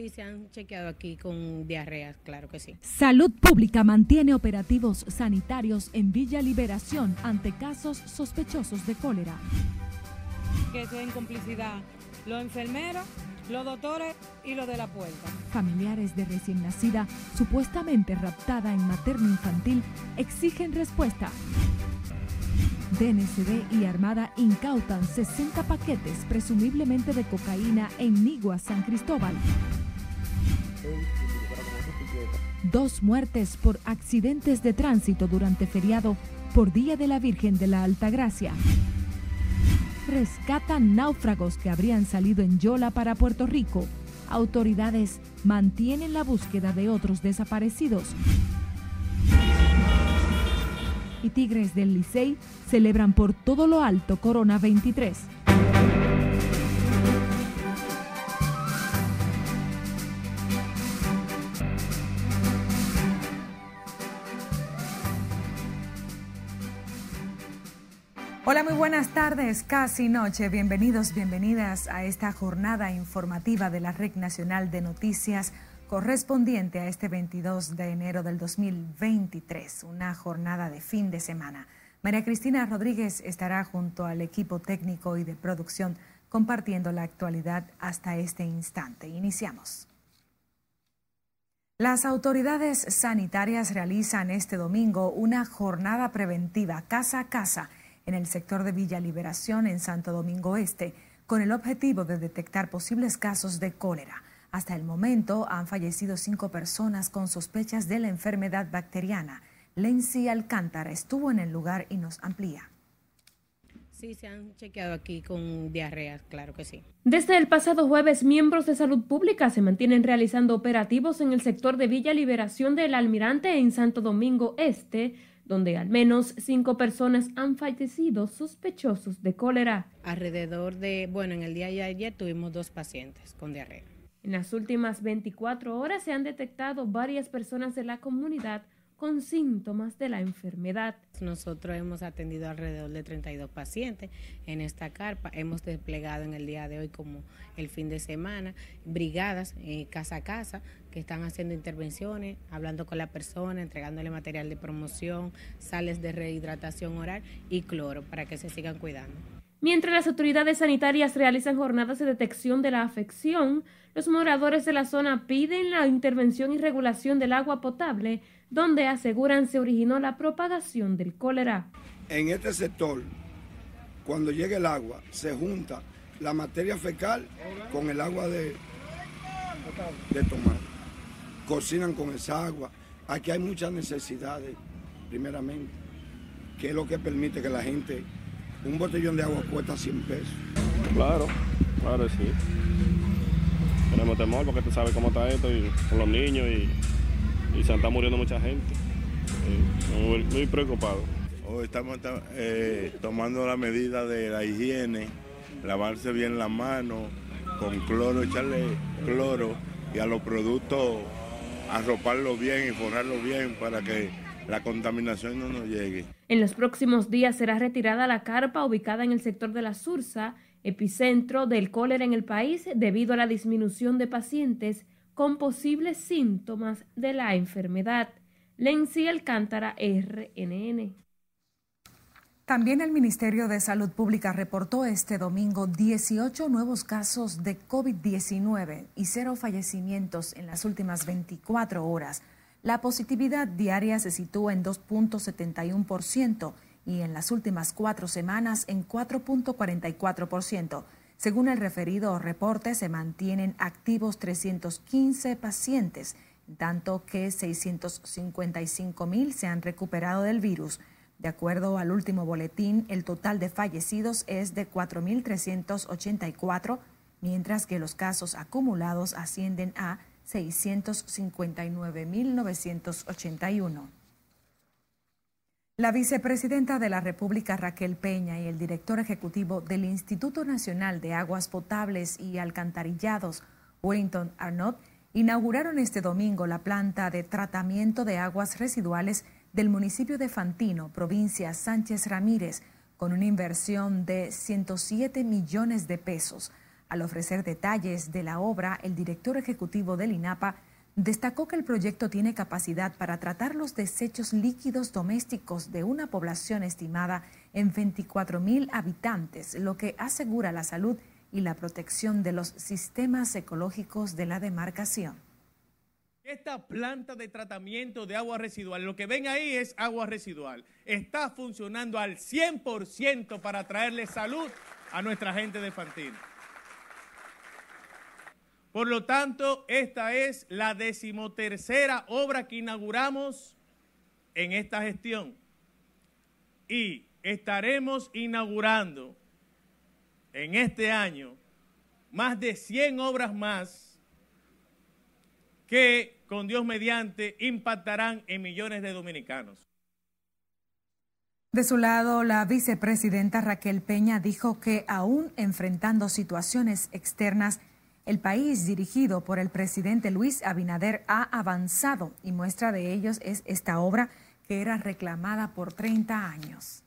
Sí, se han chequeado aquí con diarrea, claro que sí. Salud Pública mantiene operativos sanitarios en Villa Liberación ante casos sospechosos de cólera. Que sea en complicidad los enfermeros, los doctores y los de la puerta. Familiares de recién nacida, supuestamente raptada en materno infantil, exigen respuesta. DNCD y Armada incautan 60 paquetes presumiblemente de cocaína en Nigua, San Cristóbal. Dos muertes por accidentes de tránsito durante feriado por Día de la Virgen de la Altagracia. Rescatan náufragos que habrían salido en Yola para Puerto Rico. Autoridades mantienen la búsqueda de otros desaparecidos. Y Tigres del Licey celebran por todo lo alto Corona 23. Hola, muy buenas tardes, casi noche. Bienvenidos, bienvenidas a esta jornada informativa de la Red Nacional de Noticias correspondiente a este 22 de enero del 2023, una jornada de fin de semana. María Cristina Rodríguez estará junto al equipo técnico y de producción compartiendo la actualidad hasta este instante. Iniciamos. Las autoridades sanitarias realizan este domingo una jornada preventiva casa a casa en el sector de Villa Liberación en Santo Domingo Este, con el objetivo de detectar posibles casos de cólera. Hasta el momento han fallecido cinco personas con sospechas de la enfermedad bacteriana. Lency Alcántara estuvo en el lugar y nos amplía. Sí, se han chequeado aquí con diarrea, claro que sí. Desde el pasado jueves, miembros de salud pública se mantienen realizando operativos en el sector de Villa Liberación del Almirante en Santo Domingo Este donde al menos cinco personas han fallecido sospechosos de cólera. Alrededor de, bueno, en el día de ayer tuvimos dos pacientes con diarrea. En las últimas 24 horas se han detectado varias personas de la comunidad con síntomas de la enfermedad. Nosotros hemos atendido alrededor de 32 pacientes en esta carpa. Hemos desplegado en el día de hoy, como el fin de semana, brigadas eh, casa a casa que están haciendo intervenciones, hablando con la persona, entregándole material de promoción, sales de rehidratación oral y cloro para que se sigan cuidando. Mientras las autoridades sanitarias realizan jornadas de detección de la afección, los moradores de la zona piden la intervención y regulación del agua potable donde aseguran se originó la propagación del cólera. En este sector, cuando llega el agua, se junta la materia fecal con el agua de, de tomar. Cocinan con esa agua. Aquí hay muchas necesidades, primeramente, que es lo que permite que la gente, un botellón de agua cuesta 100 pesos. Claro, claro, sí. Tenemos temor porque tú sabes cómo está esto y con los niños y y se está muriendo mucha gente. muy, muy preocupado. Hoy estamos eh, tomando la medida de la higiene, lavarse bien las manos, con cloro, echarle cloro y a los productos arroparlo bien y forrarlo bien para que la contaminación no nos llegue. En los próximos días será retirada la carpa ubicada en el sector de la Sursa, epicentro del cólera en el país, debido a la disminución de pacientes con posibles síntomas de la enfermedad. Lenzi Alcántara, RNN. También el Ministerio de Salud Pública reportó este domingo 18 nuevos casos de COVID-19 y cero fallecimientos en las últimas 24 horas. La positividad diaria se sitúa en 2.71% y en las últimas cuatro semanas en 4.44%. Según el referido reporte, se mantienen activos 315 pacientes, tanto que 655 mil se han recuperado del virus. De acuerdo al último boletín, el total de fallecidos es de 4.384, mientras que los casos acumulados ascienden a 659.981. La vicepresidenta de la República, Raquel Peña, y el director ejecutivo del Instituto Nacional de Aguas Potables y Alcantarillados, Wellington Arnott, inauguraron este domingo la planta de tratamiento de aguas residuales del municipio de Fantino, provincia Sánchez Ramírez, con una inversión de 107 millones de pesos. Al ofrecer detalles de la obra, el director ejecutivo del INAPA destacó que el proyecto tiene capacidad para tratar los desechos líquidos domésticos de una población estimada en 24 mil habitantes, lo que asegura la salud y la protección de los sistemas ecológicos de la demarcación. Esta planta de tratamiento de agua residual, lo que ven ahí es agua residual, está funcionando al 100% para traerle salud a nuestra gente de Fantino. Por lo tanto, esta es la decimotercera obra que inauguramos en esta gestión. Y estaremos inaugurando en este año más de 100 obras más que con Dios mediante impactarán en millones de dominicanos. De su lado, la vicepresidenta Raquel Peña dijo que aún enfrentando situaciones externas, el país dirigido por el presidente Luis Abinader ha avanzado y muestra de ellos es esta obra que era reclamada por 30 años.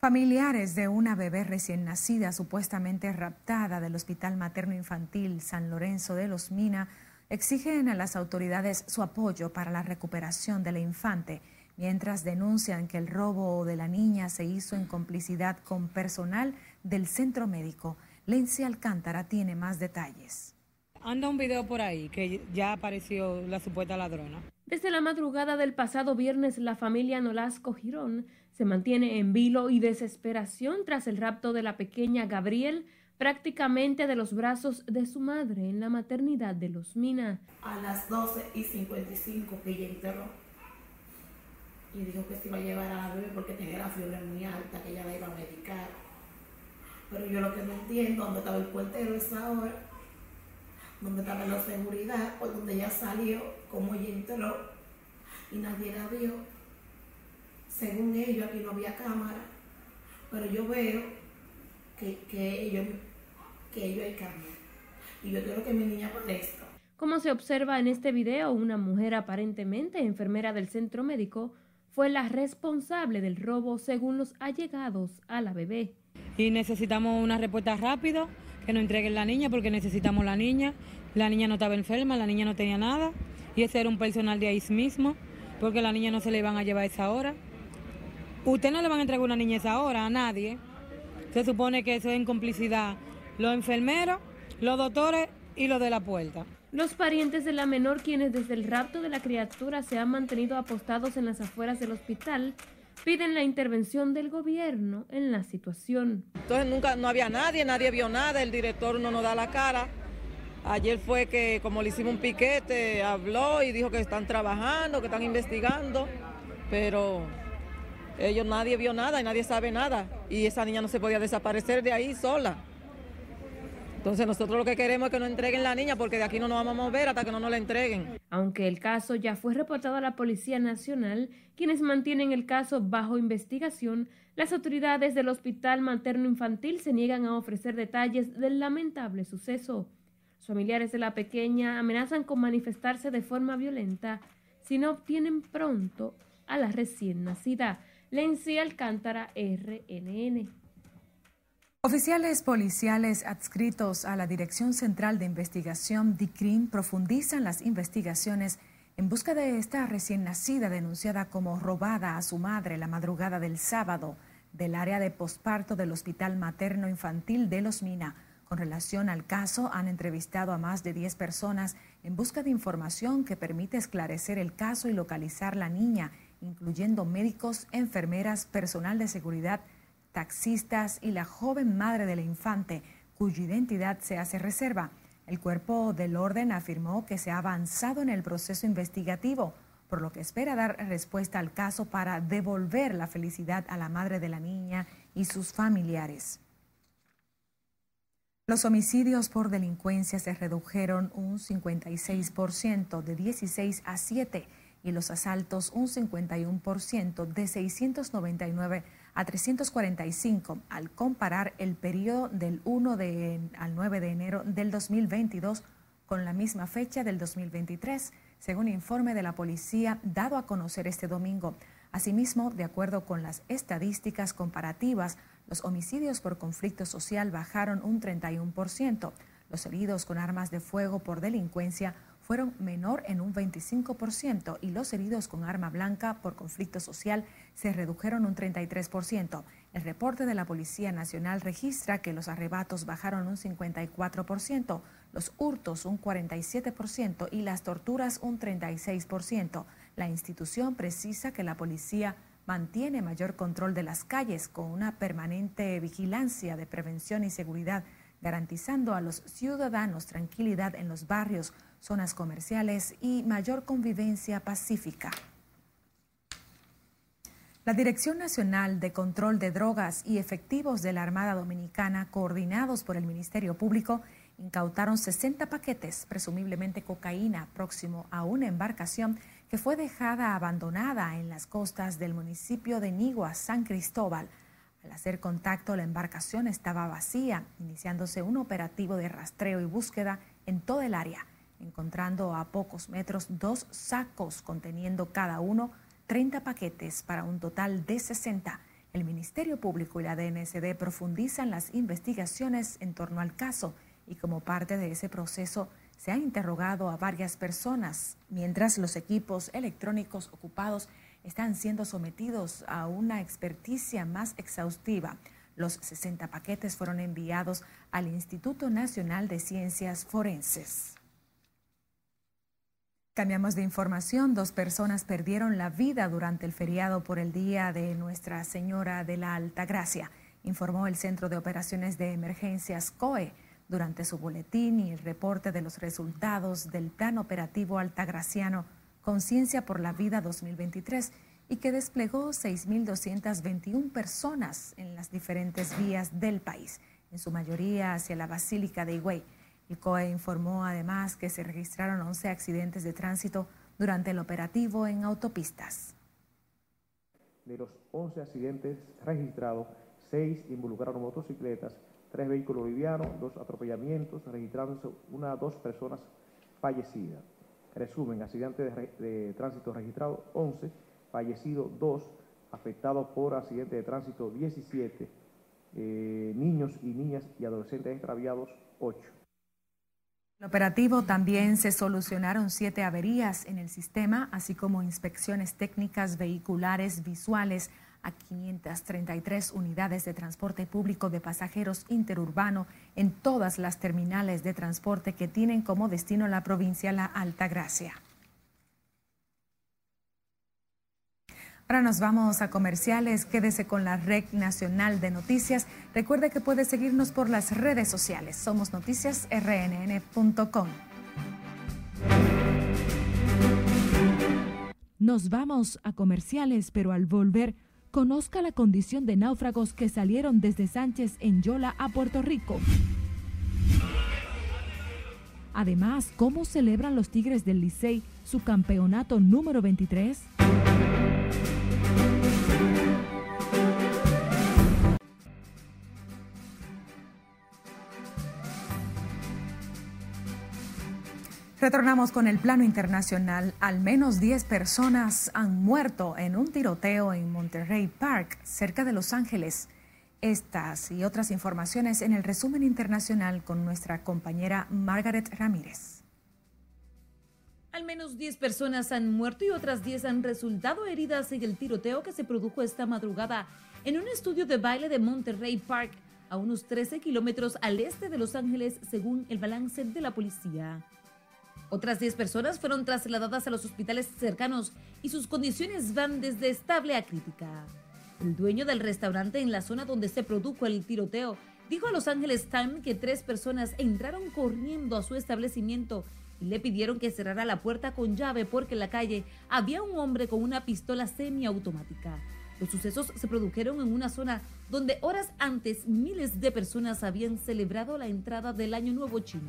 Familiares de una bebé recién nacida supuestamente raptada del Hospital Materno Infantil San Lorenzo de los Mina exigen a las autoridades su apoyo para la recuperación de la infante, mientras denuncian que el robo de la niña se hizo en complicidad con personal del centro médico. Lencia Alcántara tiene más detalles. Anda un video por ahí que ya apareció la supuesta ladrona. Desde la madrugada del pasado viernes, la familia Nolasco Girón se mantiene en vilo y desesperación tras el rapto de la pequeña Gabriel prácticamente de los brazos de su madre en la maternidad de Los Mina. A las 12 y 55 que ella enterró y dijo que se iba a llevar a la bebé porque tenía la fiebre muy alta, que ella la iba a medicar. Pero yo lo que no entiendo, dónde estaba el portero esa hora, dónde estaba la seguridad, por donde ella salió, cómo ella entró y nadie la vio. Según ellos, aquí no había cámara, pero yo veo que, que ellos, que ellos hay cámara. Y yo quiero que mi niña esto. Como se observa en este video, una mujer aparentemente enfermera del centro médico fue la responsable del robo según los allegados a la bebé. Y necesitamos una respuesta rápida, que nos entreguen la niña porque necesitamos la niña. La niña no estaba enferma, la niña no tenía nada. Y ese era un personal de ahí mismo, porque la niña no se le iban a llevar esa hora. Usted no le van a entregar una niña esa hora a nadie. Se supone que eso es en complicidad. Los enfermeros, los doctores y los de la puerta. Los parientes de la menor, quienes desde el rapto de la criatura se han mantenido apostados en las afueras del hospital, piden la intervención del gobierno en la situación. Entonces nunca no había nadie, nadie vio nada, el director no nos da la cara. Ayer fue que como le hicimos un piquete, habló y dijo que están trabajando, que están investigando, pero ellos nadie vio nada y nadie sabe nada. Y esa niña no se podía desaparecer de ahí sola. Entonces nosotros lo que queremos es que nos entreguen la niña porque de aquí no nos vamos a mover hasta que no nos la entreguen. Aunque el caso ya fue reportado a la Policía Nacional, quienes mantienen el caso bajo investigación, las autoridades del Hospital Materno Infantil se niegan a ofrecer detalles del lamentable suceso. Los familiares de la pequeña amenazan con manifestarse de forma violenta si no obtienen pronto a la recién nacida. Lency Alcántara, RNN. Oficiales policiales adscritos a la Dirección Central de Investigación DICRIN profundizan las investigaciones en busca de esta recién nacida denunciada como robada a su madre la madrugada del sábado del área de posparto del Hospital Materno Infantil de Los Mina. Con relación al caso, han entrevistado a más de 10 personas en busca de información que permite esclarecer el caso y localizar la niña, incluyendo médicos, enfermeras, personal de seguridad, taxistas y la joven madre de la infante, cuya identidad se hace reserva. El cuerpo del orden afirmó que se ha avanzado en el proceso investigativo, por lo que espera dar respuesta al caso para devolver la felicidad a la madre de la niña y sus familiares. Los homicidios por delincuencia se redujeron un 56% de 16 a 7 y los asaltos un 51% de 699 a 345 al comparar el periodo del 1 de, al 9 de enero del 2022 con la misma fecha del 2023, según informe de la policía dado a conocer este domingo. Asimismo, de acuerdo con las estadísticas comparativas, los homicidios por conflicto social bajaron un 31%. Los heridos con armas de fuego por delincuencia fueron menor en un 25% y los heridos con arma blanca por conflicto social se redujeron un 33%. El reporte de la Policía Nacional registra que los arrebatos bajaron un 54%, los hurtos un 47% y las torturas un 36%. La institución precisa que la policía mantiene mayor control de las calles con una permanente vigilancia de prevención y seguridad, garantizando a los ciudadanos tranquilidad en los barrios, zonas comerciales y mayor convivencia pacífica. La Dirección Nacional de Control de Drogas y Efectivos de la Armada Dominicana, coordinados por el Ministerio Público, incautaron 60 paquetes, presumiblemente cocaína, próximo a una embarcación que fue dejada abandonada en las costas del municipio de Nigua, San Cristóbal. Al hacer contacto, la embarcación estaba vacía, iniciándose un operativo de rastreo y búsqueda en todo el área, encontrando a pocos metros dos sacos conteniendo cada uno 30 paquetes para un total de 60. El Ministerio Público y la DNSD profundizan las investigaciones en torno al caso y como parte de ese proceso se ha interrogado a varias personas, mientras los equipos electrónicos ocupados están siendo sometidos a una experticia más exhaustiva. Los 60 paquetes fueron enviados al Instituto Nacional de Ciencias Forenses. Cambiamos de información. Dos personas perdieron la vida durante el feriado por el Día de Nuestra Señora de la Alta Gracia, informó el Centro de Operaciones de Emergencias COE durante su boletín y el reporte de los resultados del Plan Operativo Altagraciano Conciencia por la Vida 2023 y que desplegó 6.221 personas en las diferentes vías del país, en su mayoría hacia la Basílica de Higüey. El COE informó además que se registraron 11 accidentes de tránsito durante el operativo en autopistas. De los 11 accidentes registrados, 6 involucraron motocicletas tres vehículos livianos, dos atropellamientos, registrándose una dos personas fallecidas. Resumen, accidentes de, tránsito registrados 11, fallecidos 2, afectados por accidente de tránsito 17, eh, niños y niñas y adolescentes extraviados 8. El operativo también se solucionaron siete averías en el sistema, así como inspecciones técnicas vehiculares visuales a 533 unidades de transporte público de pasajeros interurbano en todas las terminales de transporte que tienen como destino la provincia La Altagracia. Ahora nos vamos a comerciales. Quédese con la Red Nacional de Noticias. Recuerde que puede seguirnos por las redes sociales. Somos noticiasrnn.com. Nos vamos a comerciales, pero al volver conozca la condición de náufragos que salieron desde Sánchez en Yola a Puerto Rico. Además, ¿cómo celebran los Tigres del Licey su campeonato número 23? Retornamos con el plano internacional. Al menos 10 personas han muerto en un tiroteo en Monterrey Park, cerca de Los Ángeles. Estas y otras informaciones en el resumen internacional con nuestra compañera Margaret Ramírez. Al menos 10 personas han muerto y otras 10 han resultado heridas en el tiroteo que se produjo esta madrugada en un estudio de baile de Monterrey Park, a unos 13 kilómetros al este de Los Ángeles, según el balance de la policía. Otras 10 personas fueron trasladadas a los hospitales cercanos y sus condiciones van desde estable a crítica. El dueño del restaurante en la zona donde se produjo el tiroteo dijo a Los Angeles Times que tres personas entraron corriendo a su establecimiento y le pidieron que cerrara la puerta con llave porque en la calle había un hombre con una pistola semiautomática. Los sucesos se produjeron en una zona donde horas antes miles de personas habían celebrado la entrada del Año Nuevo Chino.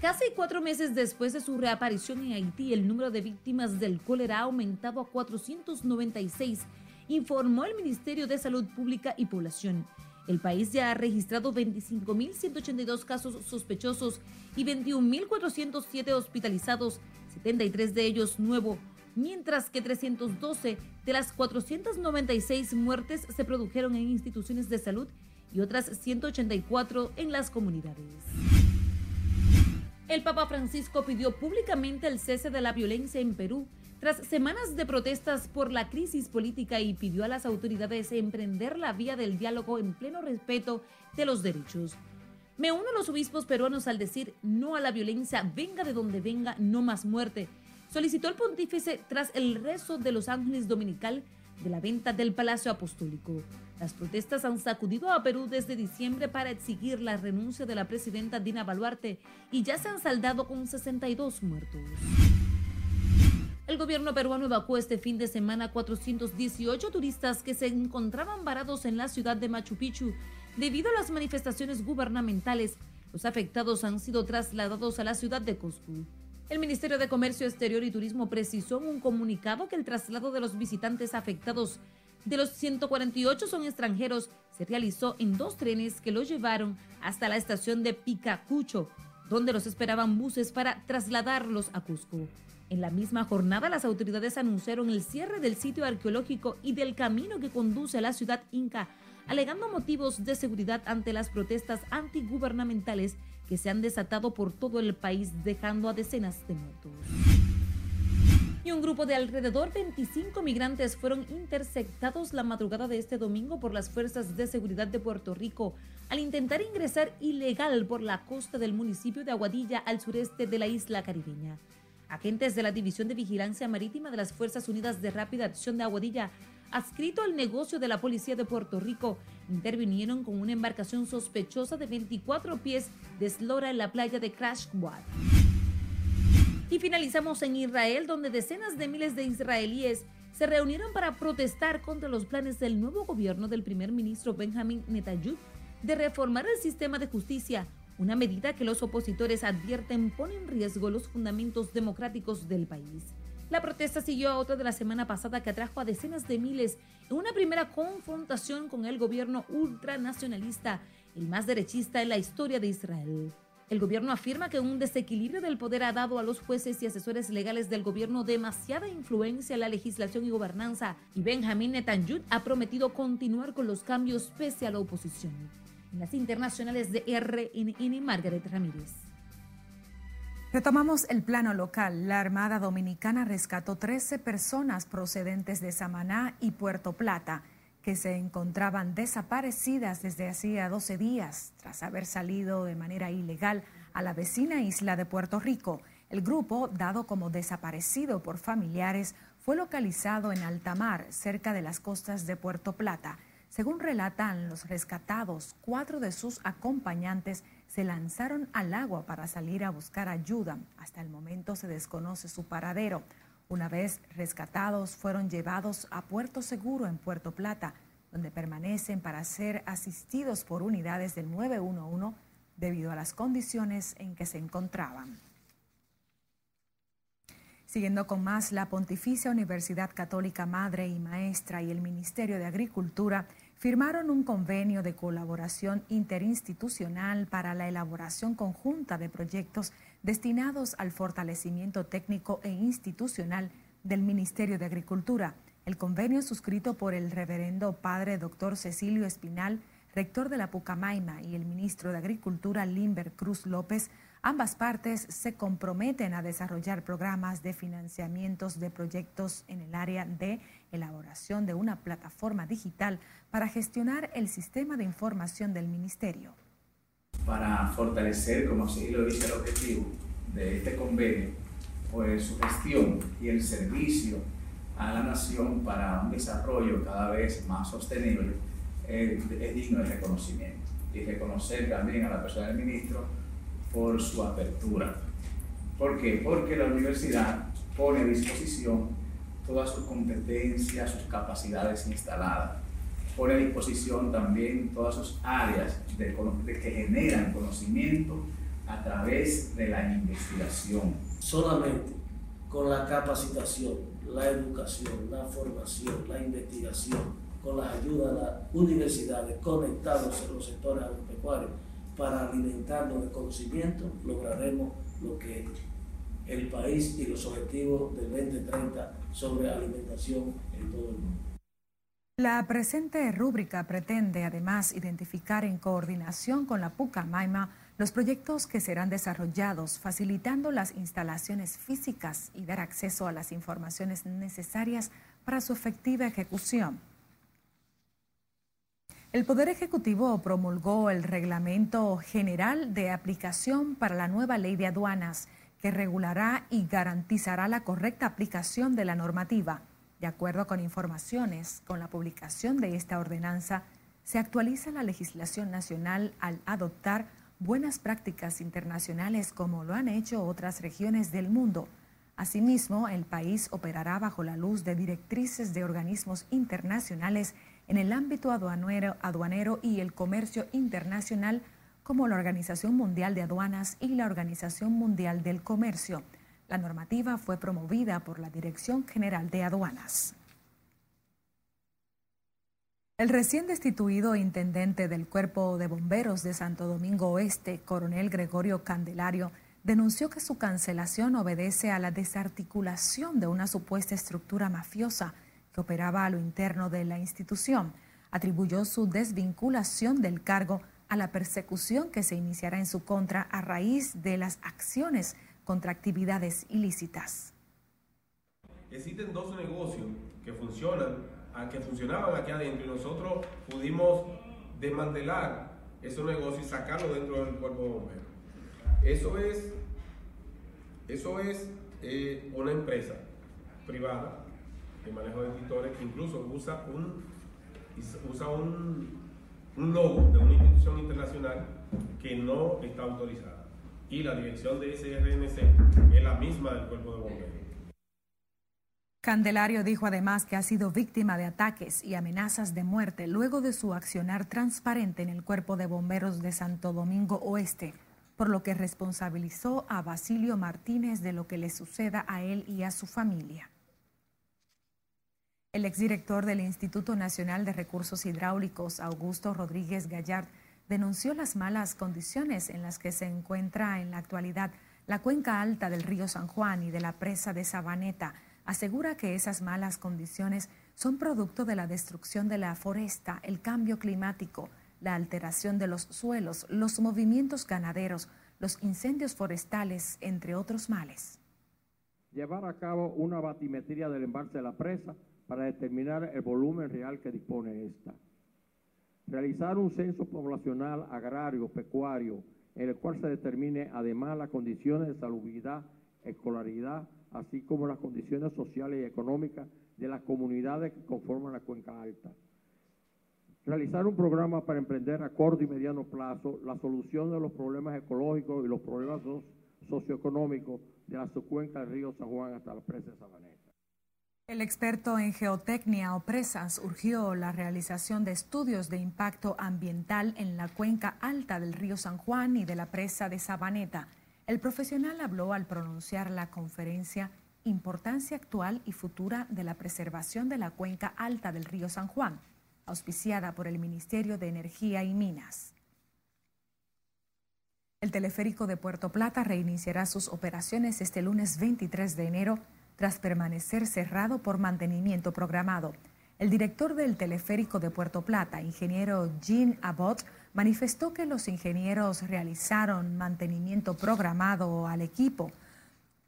Casi cuatro meses después de su reaparición en Haití, el número de víctimas del cólera ha aumentado a 496, informó el Ministerio de Salud Pública y Población. El país ya ha registrado 25.182 casos sospechosos y 21.407 hospitalizados, 73 de ellos nuevos, mientras que 312 de las 496 muertes se produjeron en instituciones de salud y otras 184 en las comunidades. El Papa Francisco pidió públicamente el cese de la violencia en Perú tras semanas de protestas por la crisis política y pidió a las autoridades emprender la vía del diálogo en pleno respeto de los derechos. Me uno a los obispos peruanos al decir no a la violencia, venga de donde venga, no más muerte. Solicitó el pontífice tras el rezo de los ángeles dominical de la venta del Palacio Apostólico. Las protestas han sacudido a Perú desde diciembre para exigir la renuncia de la presidenta Dina Baluarte y ya se han saldado con 62 muertos. El gobierno peruano evacuó este fin de semana 418 turistas que se encontraban varados en la ciudad de Machu Picchu debido a las manifestaciones gubernamentales. Los afectados han sido trasladados a la ciudad de Cusco. El Ministerio de Comercio Exterior y Turismo precisó en un comunicado que el traslado de los visitantes afectados de los 148 son extranjeros se realizó en dos trenes que los llevaron hasta la estación de Picacucho, donde los esperaban buses para trasladarlos a Cusco. En la misma jornada, las autoridades anunciaron el cierre del sitio arqueológico y del camino que conduce a la ciudad inca, alegando motivos de seguridad ante las protestas antigubernamentales que se han desatado por todo el país, dejando a decenas de muertos. Y un grupo de alrededor 25 migrantes fueron interceptados la madrugada de este domingo por las fuerzas de seguridad de Puerto Rico al intentar ingresar ilegal por la costa del municipio de Aguadilla al sureste de la isla caribeña. Agentes de la División de Vigilancia Marítima de las Fuerzas Unidas de Rápida Acción de Aguadilla, adscrito al negocio de la Policía de Puerto Rico, intervinieron con una embarcación sospechosa de 24 pies de eslora en la playa de Crashquad. Y finalizamos en Israel, donde decenas de miles de israelíes se reunieron para protestar contra los planes del nuevo gobierno del primer ministro Benjamin Netanyahu de reformar el sistema de justicia una medida que los opositores advierten pone en riesgo los fundamentos democráticos del país. La protesta siguió a otra de la semana pasada que atrajo a decenas de miles en una primera confrontación con el gobierno ultranacionalista, el más derechista en la historia de Israel. El gobierno afirma que un desequilibrio del poder ha dado a los jueces y asesores legales del gobierno demasiada influencia en la legislación y gobernanza, y Benjamin Netanyahu ha prometido continuar con los cambios pese a la oposición las internacionales de RNN, Margaret Ramírez. Retomamos el plano local. La Armada Dominicana rescató 13 personas procedentes de Samaná y Puerto Plata que se encontraban desaparecidas desde hacía 12 días tras haber salido de manera ilegal a la vecina isla de Puerto Rico. El grupo, dado como desaparecido por familiares, fue localizado en alta mar, cerca de las costas de Puerto Plata. Según relatan los rescatados, cuatro de sus acompañantes se lanzaron al agua para salir a buscar ayuda. Hasta el momento se desconoce su paradero. Una vez rescatados, fueron llevados a Puerto Seguro en Puerto Plata, donde permanecen para ser asistidos por unidades del 911 debido a las condiciones en que se encontraban. Siguiendo con más, la Pontificia Universidad Católica Madre y Maestra y el Ministerio de Agricultura firmaron un convenio de colaboración interinstitucional para la elaboración conjunta de proyectos destinados al fortalecimiento técnico e institucional del Ministerio de Agricultura. El convenio suscrito por el reverendo padre doctor Cecilio Espinal, rector de la Pucamaima, y el ministro de Agricultura Limber Cruz López Ambas partes se comprometen a desarrollar programas de financiamientos de proyectos en el área de elaboración de una plataforma digital para gestionar el sistema de información del Ministerio. Para fortalecer, como así lo dice el objetivo de este convenio, pues su gestión y el servicio a la nación para un desarrollo cada vez más sostenible es, es digno de reconocimiento. Y reconocer también a la persona del ministro por su apertura. ¿Por qué? Porque la universidad pone a disposición todas sus competencias, sus capacidades instaladas. Pone a disposición también todas sus áreas de, que generan conocimiento a través de la investigación. Solamente con la capacitación, la educación, la formación, la investigación, con la ayuda de las universidades conectados en los sectores agropecuarios, para alimentarnos de conocimiento, lograremos lo que el país y los objetivos del 2030 sobre alimentación en todo el mundo. La presente rúbrica pretende además identificar en coordinación con la Pucamaima los proyectos que serán desarrollados, facilitando las instalaciones físicas y dar acceso a las informaciones necesarias para su efectiva ejecución. El Poder Ejecutivo promulgó el Reglamento General de Aplicación para la nueva Ley de Aduanas, que regulará y garantizará la correcta aplicación de la normativa. De acuerdo con informaciones, con la publicación de esta ordenanza, se actualiza la legislación nacional al adoptar buenas prácticas internacionales como lo han hecho otras regiones del mundo. Asimismo, el país operará bajo la luz de directrices de organismos internacionales en el ámbito aduanero, aduanero y el comercio internacional como la Organización Mundial de Aduanas y la Organización Mundial del Comercio. La normativa fue promovida por la Dirección General de Aduanas. El recién destituido intendente del Cuerpo de Bomberos de Santo Domingo Oeste, coronel Gregorio Candelario, denunció que su cancelación obedece a la desarticulación de una supuesta estructura mafiosa que operaba a lo interno de la institución. Atribuyó su desvinculación del cargo a la persecución que se iniciará en su contra a raíz de las acciones contra actividades ilícitas. Existen dos negocios que funcionan, que funcionaban aquí adentro y nosotros pudimos desmantelar esos negocios y sacarlos dentro del cuerpo de bomberos. Eso es, eso es eh, una empresa privada de manejo de editores que incluso usa un, usa un, un logo de una institución internacional que no está autorizada y la dirección de SRNC es la misma del cuerpo de bomberos. Candelario dijo además que ha sido víctima de ataques y amenazas de muerte luego de su accionar transparente en el cuerpo de bomberos de Santo Domingo Oeste, por lo que responsabilizó a Basilio Martínez de lo que le suceda a él y a su familia. El exdirector del Instituto Nacional de Recursos Hidráulicos, Augusto Rodríguez Gallard, denunció las malas condiciones en las que se encuentra en la actualidad la cuenca alta del río San Juan y de la presa de Sabaneta. Asegura que esas malas condiciones son producto de la destrucción de la foresta, el cambio climático, la alteración de los suelos, los movimientos ganaderos, los incendios forestales, entre otros males. Llevar a cabo una batimetría del embalse de la presa para determinar el volumen real que dispone esta realizar un censo poblacional agrario, pecuario, en el cual se determine además las condiciones de salubridad, escolaridad, así como las condiciones sociales y económicas de las comunidades que conforman la cuenca alta. Realizar un programa para emprender a corto y mediano plazo la solución de los problemas ecológicos y los problemas socioeconómicos de la subcuenca del río San Juan hasta la presa de Sabaneta. El experto en geotecnia o presas urgió la realización de estudios de impacto ambiental en la cuenca alta del río San Juan y de la presa de Sabaneta. El profesional habló al pronunciar la conferencia Importancia actual y futura de la preservación de la cuenca alta del río San Juan, auspiciada por el Ministerio de Energía y Minas. El teleférico de Puerto Plata reiniciará sus operaciones este lunes 23 de enero tras permanecer cerrado por mantenimiento programado. El director del teleférico de Puerto Plata, ingeniero Jean Abbott, manifestó que los ingenieros realizaron mantenimiento programado al equipo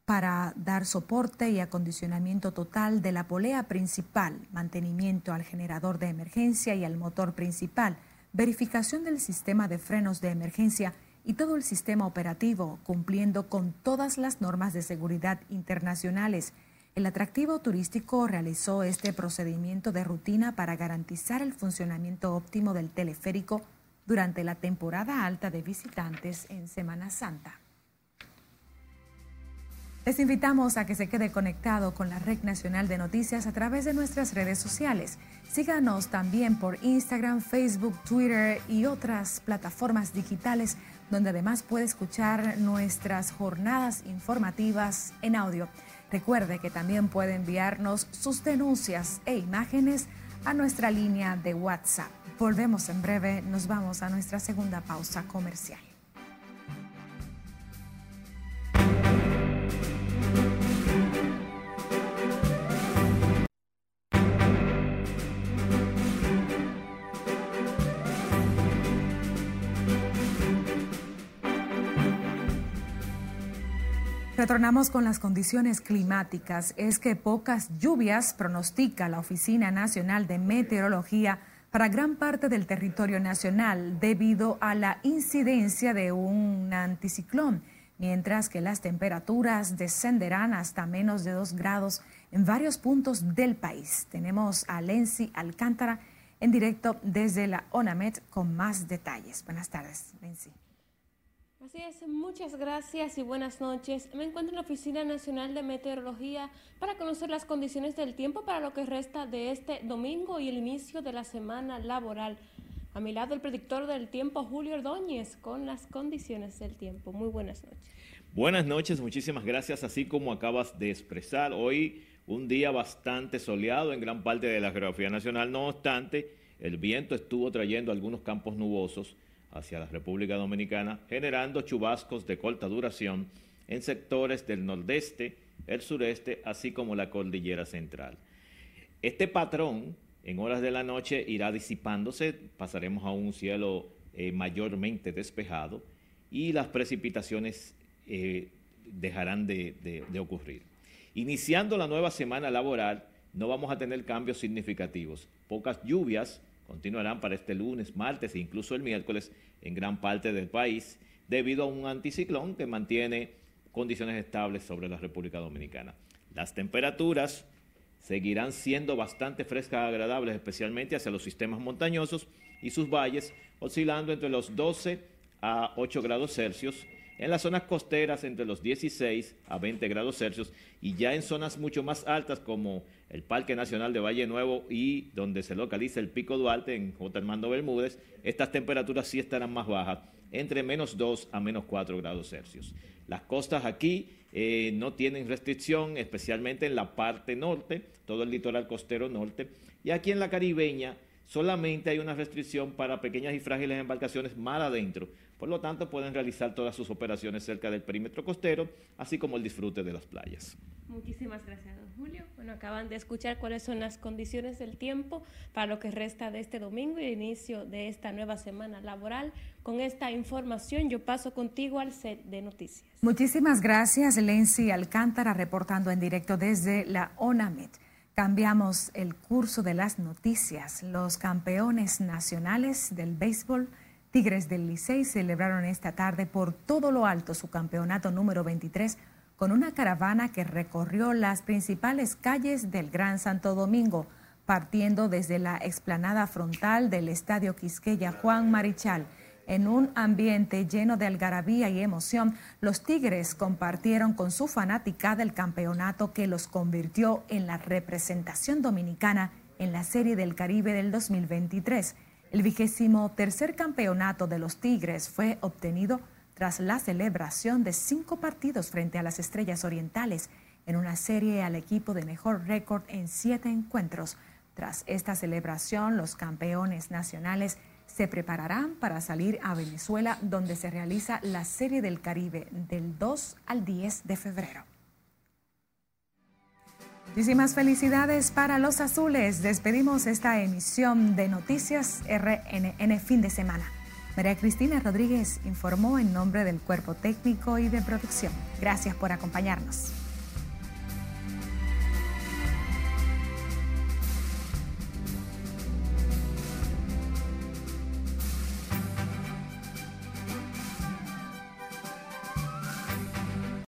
para dar soporte y acondicionamiento total de la polea principal, mantenimiento al generador de emergencia y al motor principal, verificación del sistema de frenos de emergencia y todo el sistema operativo, cumpliendo con todas las normas de seguridad internacionales. El atractivo turístico realizó este procedimiento de rutina para garantizar el funcionamiento óptimo del teleférico durante la temporada alta de visitantes en Semana Santa. Les invitamos a que se quede conectado con la Red Nacional de Noticias a través de nuestras redes sociales. Síganos también por Instagram, Facebook, Twitter y otras plataformas digitales donde además puede escuchar nuestras jornadas informativas en audio. Recuerde que también puede enviarnos sus denuncias e imágenes a nuestra línea de WhatsApp. Volvemos en breve, nos vamos a nuestra segunda pausa comercial. Retornamos con las condiciones climáticas. Es que pocas lluvias pronostica la Oficina Nacional de Meteorología para gran parte del territorio nacional debido a la incidencia de un anticiclón, mientras que las temperaturas descenderán hasta menos de 2 grados en varios puntos del país. Tenemos a Lenzi Alcántara en directo desde la ONAMET con más detalles. Buenas tardes, Lenzi. Así es, muchas gracias y buenas noches. Me encuentro en la Oficina Nacional de Meteorología para conocer las condiciones del tiempo para lo que resta de este domingo y el inicio de la semana laboral. A mi lado el predictor del tiempo, Julio Ordóñez, con las condiciones del tiempo. Muy buenas noches. Buenas noches, muchísimas gracias. Así como acabas de expresar, hoy un día bastante soleado en gran parte de la geografía nacional. No obstante, el viento estuvo trayendo algunos campos nubosos hacia la República Dominicana, generando chubascos de corta duración en sectores del nordeste, el sureste, así como la cordillera central. Este patrón en horas de la noche irá disipándose, pasaremos a un cielo eh, mayormente despejado y las precipitaciones eh, dejarán de ocurrir. Iniciando la nueva semana laboral, no vamos a tener cambios significativos. Pocas lluvias, continuarán para este lunes, martes e incluso el miércoles en gran parte del país debido a un anticiclón que mantiene condiciones estables sobre la República Dominicana. Las temperaturas seguirán siendo bastante frescas agradables, especialmente hacia los sistemas montañosos y sus valles, oscilando entre los 12 a 8 grados Celsius en las zonas costeras entre los 16 a 20 grados Celsius y ya en zonas mucho más altas como el Parque Nacional de Valle Nuevo y donde se localiza el Pico Duarte en J. Armando Bermúdez, estas temperaturas sí estarán más bajas, entre menos 2 a menos 4 grados Celsius. Las costas aquí eh, no tienen restricción, especialmente en la parte norte, todo el litoral costero norte, y aquí en la caribeña solamente hay una restricción para pequeñas y frágiles embarcaciones más adentro, por lo tanto, pueden realizar todas sus operaciones cerca del perímetro costero, así como el disfrute de las playas. Muchísimas gracias, don Julio. Bueno, acaban de escuchar cuáles son las condiciones del tiempo para lo que resta de este domingo y el inicio de esta nueva semana laboral. Con esta información yo paso contigo al set de noticias. Muchísimas gracias, Lenzi Alcántara, reportando en directo desde la ONAMET. Cambiamos el curso de las noticias. Los campeones nacionales del béisbol Tigres del Licey celebraron esta tarde por todo lo alto su campeonato número 23 con una caravana que recorrió las principales calles del Gran Santo Domingo, partiendo desde la explanada frontal del Estadio Quisqueya Juan Marichal. En un ambiente lleno de algarabía y emoción, los Tigres compartieron con su fanaticada el campeonato que los convirtió en la representación dominicana en la Serie del Caribe del 2023. El vigésimo tercer campeonato de los Tigres fue obtenido tras la celebración de cinco partidos frente a las Estrellas Orientales en una serie al equipo de mejor récord en siete encuentros. Tras esta celebración, los campeones nacionales se prepararán para salir a Venezuela, donde se realiza la Serie del Caribe del 2 al 10 de febrero. Muchísimas felicidades para los azules. Despedimos esta emisión de Noticias RNN fin de semana. María Cristina Rodríguez informó en nombre del cuerpo técnico y de producción. Gracias por acompañarnos.